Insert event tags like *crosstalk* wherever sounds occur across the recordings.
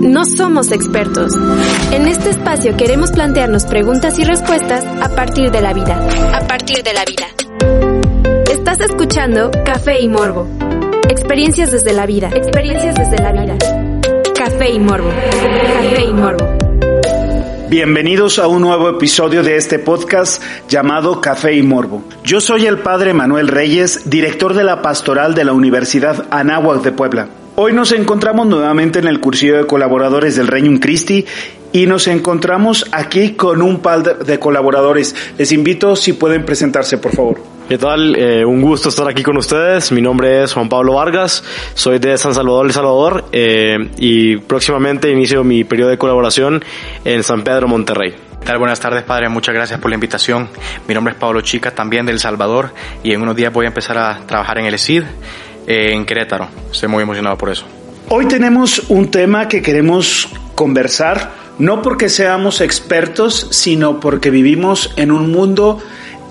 No somos expertos. En este espacio queremos plantearnos preguntas y respuestas a partir de la vida. A partir de la vida. Estás escuchando Café y Morbo. Experiencias desde la vida. Experiencias desde la vida. Café y Morbo. Café y Morbo. Bienvenidos a un nuevo episodio de este podcast llamado Café y Morbo. Yo soy el padre Manuel Reyes, director de la pastoral de la Universidad Anáhuac de Puebla. Hoy nos encontramos nuevamente en el cursillo de colaboradores del Reino Christi y nos encontramos aquí con un par de colaboradores. Les invito si pueden presentarse, por favor. ¿Qué tal? Eh, un gusto estar aquí con ustedes. Mi nombre es Juan Pablo Vargas, soy de San Salvador, El Salvador, eh, y próximamente inicio mi periodo de colaboración en San Pedro, Monterrey. ¿Qué tal? Buenas tardes, padre. Muchas gracias por la invitación. Mi nombre es Pablo Chica, también de El Salvador, y en unos días voy a empezar a trabajar en el ESID en Querétaro. Estoy muy emocionado por eso. Hoy tenemos un tema que queremos conversar, no porque seamos expertos, sino porque vivimos en un mundo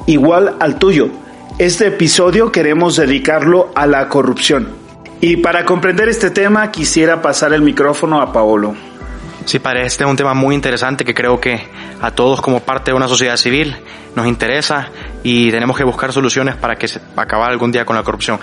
igual al tuyo. Este episodio queremos dedicarlo a la corrupción. Y para comprender este tema quisiera pasar el micrófono a Paolo. Sí, padre, este es un tema muy interesante que creo que a todos como parte de una sociedad civil nos interesa y tenemos que buscar soluciones para que se acabar algún día con la corrupción.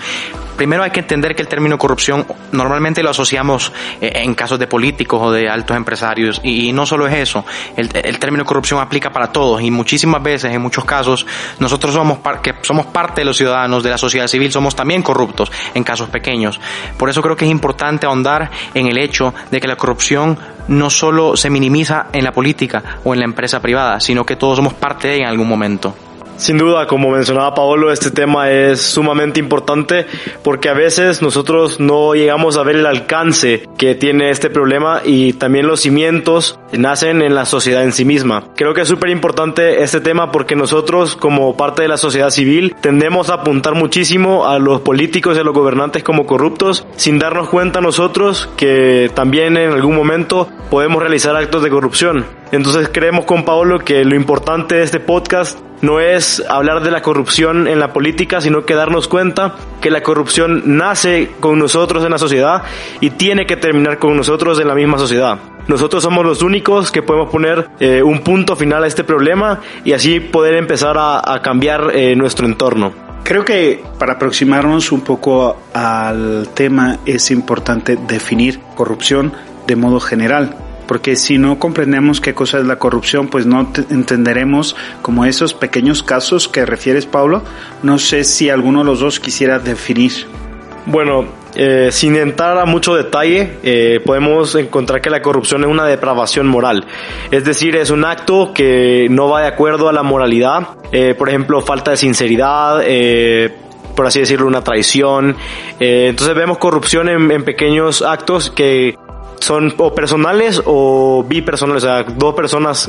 Primero hay que entender que el término corrupción normalmente lo asociamos eh, en casos de políticos o de altos empresarios y, no solo es eso, el, término corrupción aplica para todos y muchísimas veces, en muchos casos, nosotros somos, que somos parte de los ciudadanos de la sociedad civil, somos también corruptos en casos pequeños. Por eso creo que es importante ahondar en el hecho de que la corrupción no solo se minimiza en la política o en la empresa privada, sino que todos somos parte de ella en algún momento. Sin duda, como mencionaba Paolo, este tema es sumamente importante porque a veces nosotros no llegamos a ver el alcance que tiene este problema y también los cimientos nacen en la sociedad en sí misma. Creo que es súper importante este tema porque nosotros como parte de la sociedad civil tendemos a apuntar muchísimo a los políticos y a los gobernantes como corruptos sin darnos cuenta nosotros que también en algún momento podemos realizar actos de corrupción. Entonces creemos con Paolo que lo importante de este podcast no es hablar de la corrupción en la política, sino que darnos cuenta que la corrupción nace con nosotros en la sociedad y tiene que terminar con nosotros en la misma sociedad. Nosotros somos los únicos que podemos poner eh, un punto final a este problema y así poder empezar a, cambiar eh, nuestro entorno. Creo que para aproximarnos un poco al tema es importante definir corrupción de modo general porque si no comprendemos qué cosa es la corrupción, pues no entenderemos como esos pequeños casos que refieres, Pablo. No sé si alguno de los dos quisiera definir. Bueno, eh, sin entrar a mucho detalle, eh, podemos encontrar que la corrupción es una depravación moral. Es decir, es un acto que no va de acuerdo a la moralidad. Eh, por ejemplo, falta de sinceridad, por así decirlo, una traición. entonces vemos corrupción en, pequeños actos que son o personales o bipersonales, o sea, dos personas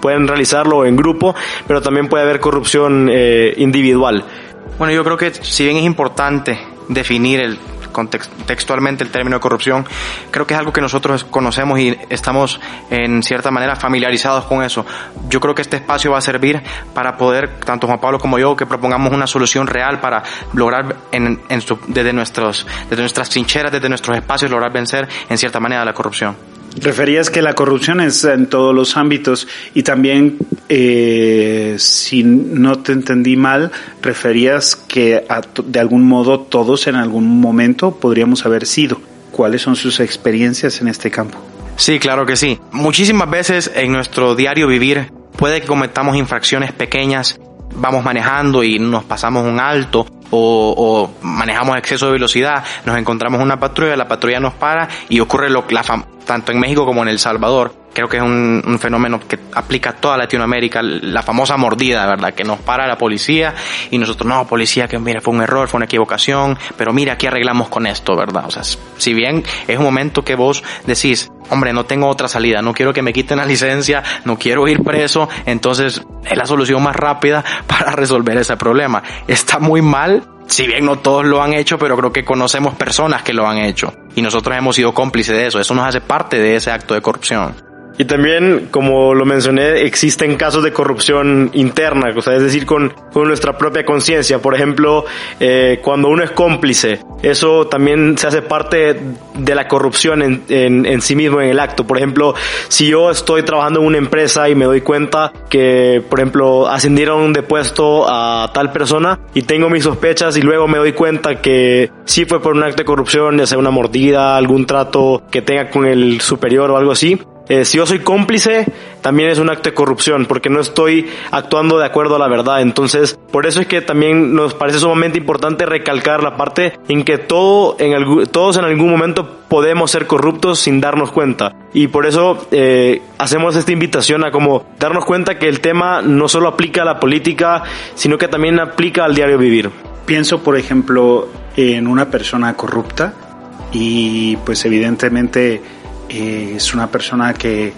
pueden realizarlo en grupo, pero también puede haber corrupción individual. Bueno, yo creo que si bien es importante definir el contextualmente el término de corrupción, creo que es algo que nosotros conocemos y estamos en cierta manera familiarizados con eso. Yo creo que este espacio va a servir para poder, tanto Juan Pablo como yo, que propongamos una solución real para lograr en, desde, nuestros, desde nuestras trincheras, desde nuestros espacios, lograr vencer en cierta manera la corrupción. Referías que la corrupción es en todos los ámbitos y también, eh, si no te entendí mal, referías que de algún modo todos en algún momento podríamos haber sido. ¿Cuáles son sus experiencias en este campo? Sí, claro que sí. Muchísimas veces en nuestro diario vivir puede que cometamos infracciones pequeñas, vamos manejando y nos pasamos un alto o, manejamos exceso de velocidad, nos encontramos una patrulla, la patrulla nos para y ocurre lo, la, tanto en México como en El Salvador. Creo que es un, fenómeno que aplica a toda Latinoamérica, la famosa mordida, ¿verdad? Que nos para la policía y nosotros, no, policía, que mira, fue un error, fue una equivocación, pero mira, aquí arreglamos con esto, ¿verdad? O sea, si bien es un momento que vos decís, hombre, no tengo otra salida, no quiero que me quiten la licencia, no quiero ir preso, entonces es la solución más rápida *laughs* para resolver ese problema. Está muy mal si bien no todos lo han hecho, pero creo que conocemos personas que lo han hecho. Y nosotros hemos sido cómplices de eso. Eso nos hace parte de ese acto de corrupción. Y también, como lo mencioné, existen casos de corrupción interna, o sea, es decir, con, nuestra propia conciencia. Por ejemplo, eh, cuando uno es cómplice, eso también se hace parte de la corrupción en, sí mismo, en el acto. Por ejemplo, si yo estoy trabajando en una empresa y me doy cuenta que, por ejemplo, ascendieron de puesto a tal persona y tengo mis sospechas y luego me doy cuenta que sí fue por un acto de corrupción, ya sea una mordida, algún trato que tenga con el superior o algo así, eh, si yo soy cómplice, también es un acto de corrupción, porque no estoy actuando de acuerdo a la verdad. Entonces, por eso es que también nos parece sumamente importante recalcar la parte en que todo, en todos en algún momento podemos ser corruptos sin darnos cuenta. Y por eso eh, hacemos esta invitación a como darnos cuenta que el tema no solo aplica a la política, sino que también aplica al diario vivir. Pienso, por ejemplo, en una persona corrupta y pues evidentemente es una persona que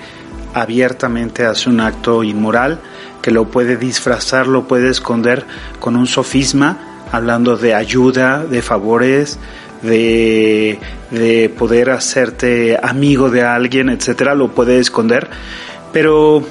abiertamente hace un acto inmoral, que lo puede disfrazar, lo puede esconder con un sofisma, hablando de ayuda, de favores, de, de poder hacerte amigo de alguien, etcétera, lo puede esconder. Pero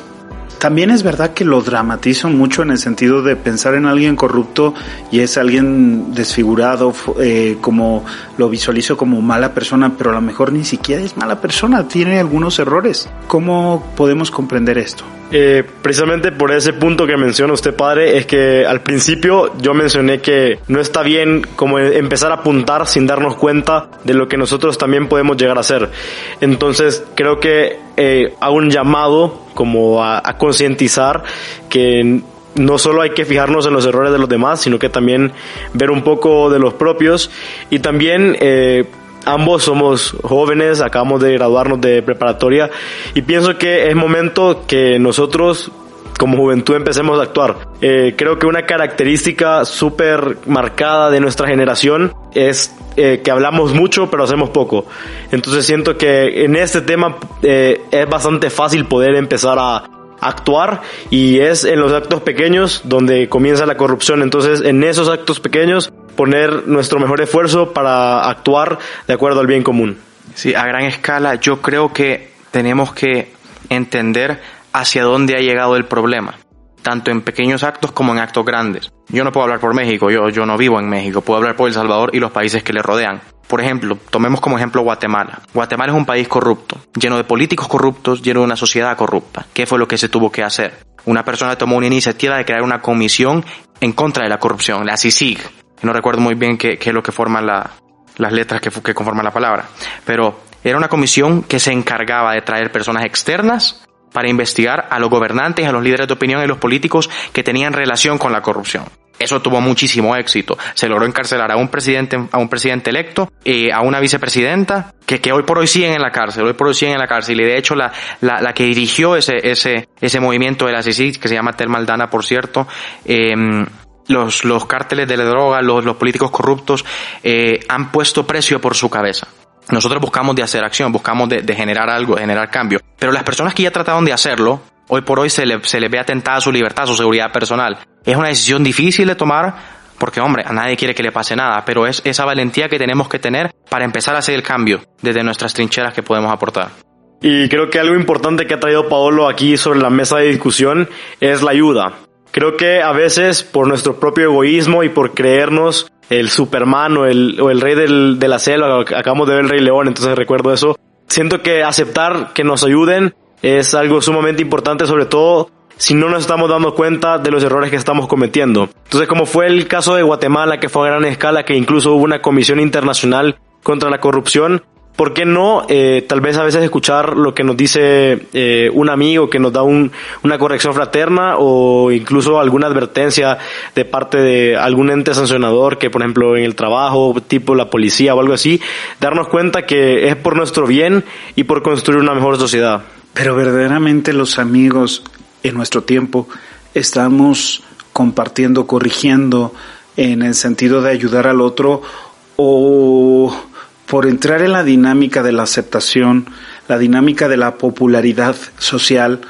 también es verdad que lo dramatizo mucho en el sentido de pensar en alguien corrupto y es alguien desfigurado, eh, como lo visualizo como mala persona, pero a lo mejor ni siquiera es mala persona, tiene algunos errores. ¿Cómo podemos comprender esto? Eh, precisamente por ese punto que menciona usted, padre, es que al principio yo mencioné que no está bien como empezar a apuntar sin darnos cuenta de lo que nosotros también podemos llegar a hacer. Entonces creo que eh, un llamado como a, a concientizar que no solo hay que fijarnos en los errores de los demás, sino que también ver un poco de los propios y también eh, ambos somos jóvenes, acabamos de graduarnos de preparatoria y pienso que es momento que nosotros como juventud empecemos a actuar. Eh, creo que una característica súper marcada de nuestra generación es eh, que hablamos mucho pero hacemos poco. Entonces siento que en este tema eh, es bastante fácil poder empezar a actuar y es en los actos pequeños donde comienza la corrupción. Entonces en esos actos pequeños poner nuestro mejor esfuerzo para actuar de acuerdo al bien común. Sí, a gran escala yo creo que tenemos que entender hacia dónde ha llegado el problema, tanto en pequeños actos como en actos grandes. Yo no puedo hablar por México, yo, yo no vivo en México, puedo hablar por El Salvador y los países que le rodean. Por ejemplo, tomemos como ejemplo Guatemala. Guatemala es un país corrupto, lleno de políticos corruptos, lleno de una sociedad corrupta. ¿Qué fue lo que se tuvo que hacer? Una persona tomó una iniciativa de crear una comisión en contra de la corrupción, la CICIG. No recuerdo muy bien qué, es lo que forman las letras que, conforman la palabra, pero era una comisión que se encargaba de traer personas externas para investigar a los gobernantes, a los líderes de opinión y los políticos que tenían relación con la corrupción. Eso tuvo muchísimo éxito. Se logró encarcelar a un presidente, a un presidente electo, eh, a una vicepresidenta, que, hoy por hoy siguen en la cárcel, hoy por hoy siguen en la cárcel. Y de hecho la, la, que dirigió ese, ese, ese movimiento de la que se llama Termaldana, por cierto, eh, los, los cárteles de la droga, los, los políticos corruptos, eh, han puesto precio por su cabeza. Nosotros buscamos de hacer acción, buscamos de, de, generar algo, generar cambio. Pero las personas que ya trataron de hacerlo, hoy por hoy se le, se le ve atentada su libertad, su seguridad personal. Es una decisión difícil de tomar porque, hombre, a nadie quiere que le pase nada, pero es esa valentía que tenemos que tener para empezar a hacer el cambio desde nuestras trincheras que podemos aportar. Y creo que algo importante que ha traído Paolo aquí sobre la mesa de discusión es la ayuda. Creo que a veces por nuestro propio egoísmo y por creernos el Superman o el, o el rey del, de la selva, acabamos de ver el Rey León, entonces recuerdo eso. Siento que aceptar que nos ayuden es algo sumamente importante, sobre todo si no nos estamos dando cuenta de los errores que estamos cometiendo. Entonces, como fue el caso de Guatemala, que fue a gran escala, que incluso hubo una comisión internacional contra la corrupción, ¿por qué no eh, tal vez a veces escuchar lo que nos dice eh, un amigo que nos da un, una corrección fraterna o incluso alguna advertencia de parte de algún ente sancionador que por ejemplo en el trabajo, tipo la policía o algo así, darnos cuenta que es por nuestro bien y por construir una mejor sociedad? Pero verdaderamente los amigos en nuestro tiempo estamos compartiendo, corrigiendo en el sentido de ayudar al otro o por entrar en la dinámica de la aceptación, la dinámica de la popularidad social,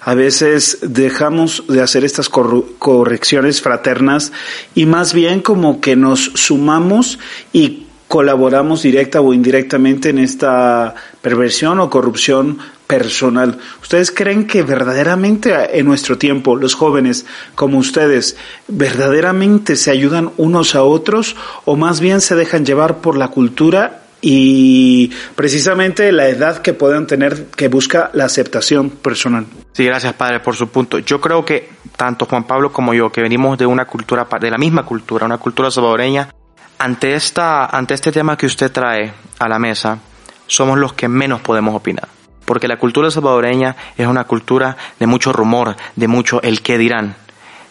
a veces dejamos de hacer estas correcciones fraternas y más bien como que nos sumamos y colaboramos directa o indirectamente en esta perversión o corrupción personal. ¿Ustedes creen que verdaderamente en nuestro tiempo los jóvenes como ustedes verdaderamente se ayudan unos a otros o más bien se dejan llevar por la cultura y precisamente la edad que puedan tener que busca la aceptación personal? Sí, gracias padre por su punto. Yo creo que tanto Juan Pablo como yo, que venimos de una cultura, de la misma cultura, una cultura salvadoreña, ante, esta, ante este tema que usted trae a la mesa, somos los que menos podemos opinar. Porque la cultura salvadoreña es una cultura de mucho rumor, de mucho el qué dirán.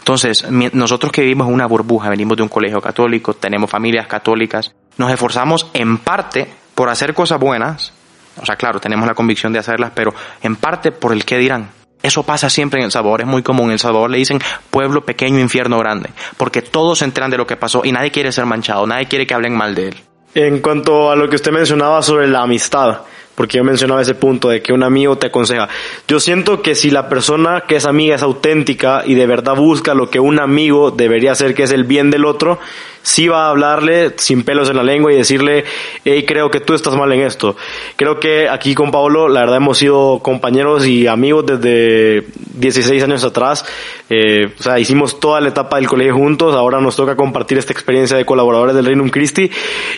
Entonces, nosotros que vivimos una burbuja, venimos de un colegio católico, tenemos familias católicas, nos esforzamos en parte por hacer cosas buenas, o sea, claro, tenemos la convicción de hacerlas, pero en parte por el qué dirán. Eso pasa siempre en El Salvador, es muy común. En El Salvador le dicen pueblo pequeño, infierno grande, porque todos se enteran de lo que pasó y nadie quiere ser manchado, nadie quiere que hablen mal de él. En cuanto a lo que usted mencionaba sobre la amistad, porque yo mencionaba ese punto de que un amigo te aconseja. Yo siento que si la persona que es amiga es auténtica y de verdad busca lo que un amigo debería hacer, que es el bien del otro, sí va a hablarle sin pelos en la lengua y decirle, hey, creo que tú estás mal en esto. Creo que aquí con Pablo, la verdad, hemos sido compañeros y amigos desde 16 años atrás. Eh, o sea, hicimos toda la etapa del colegio juntos. Ahora nos toca compartir esta experiencia de colaboradores del Reino Christi.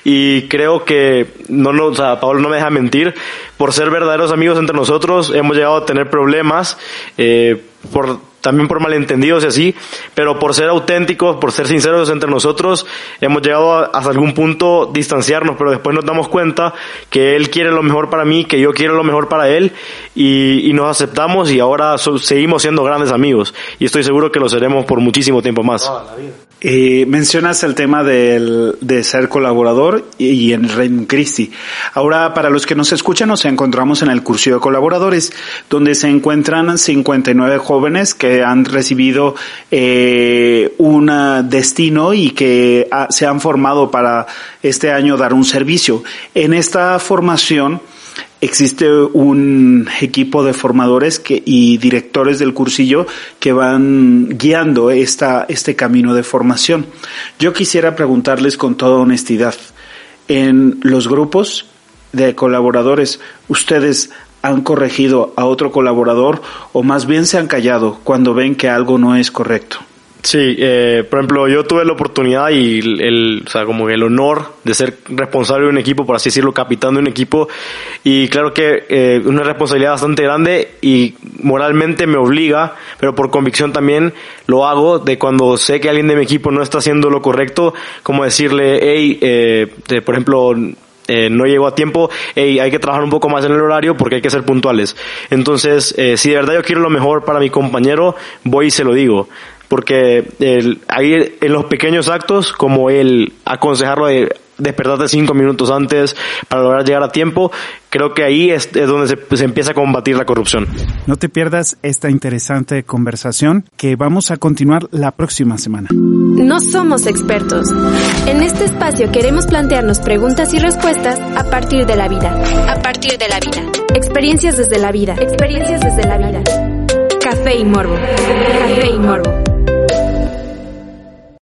Y creo que, no, no, o sea, Pablo no me deja mentir. Por ser verdaderos amigos entre nosotros, hemos llegado a tener problemas. Eh, por también por malentendidos y así, pero por ser auténticos, por ser sinceros entre nosotros, hemos llegado a, hasta algún punto distanciarnos, pero después nos damos cuenta que él quiere lo mejor para mí, que yo quiero lo mejor para él, y, nos aceptamos y ahora seguimos siendo grandes amigos, y estoy seguro que lo seremos por muchísimo tiempo más. Eh, mencionas el tema del, de ser colaborador y, en Reino Christi. Ahora, para los que nos escuchan, nos encontramos en el curso de colaboradores, donde se encuentran 59 jóvenes que han recibido eh, un destino y que se han formado para este año dar un servicio. En esta formación, existe un equipo de formadores que, y directores del cursillo que van guiando esta, este camino de formación. Yo quisiera preguntarles con toda honestidad, en los grupos de colaboradores, ¿ustedes han corregido a otro colaborador o más bien se han callado cuando ven que algo no es correcto? Sí, eh, por ejemplo, yo tuve la oportunidad y el, o sea, como el honor de ser responsable de un equipo, por así decirlo, capitán de un equipo, y claro que eh, una responsabilidad bastante grande y moralmente me obliga, pero por convicción también lo hago, de cuando sé que alguien de mi equipo no está haciendo lo correcto, como decirle, hey, eh, por ejemplo, eh, no llegó a tiempo, hey, hay que trabajar un poco más en el horario porque hay que ser puntuales. Entonces, eh, si de verdad yo quiero lo mejor para mi compañero, voy y se lo digo porque el, ahí en los pequeños actos, como el aconsejarlo de despertarte cinco minutos antes para lograr llegar a tiempo, creo que ahí es, donde se, se, empieza a combatir la corrupción. No te pierdas esta interesante conversación que vamos a continuar la próxima semana. No somos expertos. En este espacio queremos plantearnos preguntas y respuestas a partir de la vida. A partir de la vida. Experiencias desde la vida. Experiencias desde la vida. Café y morbo. Café y morbo.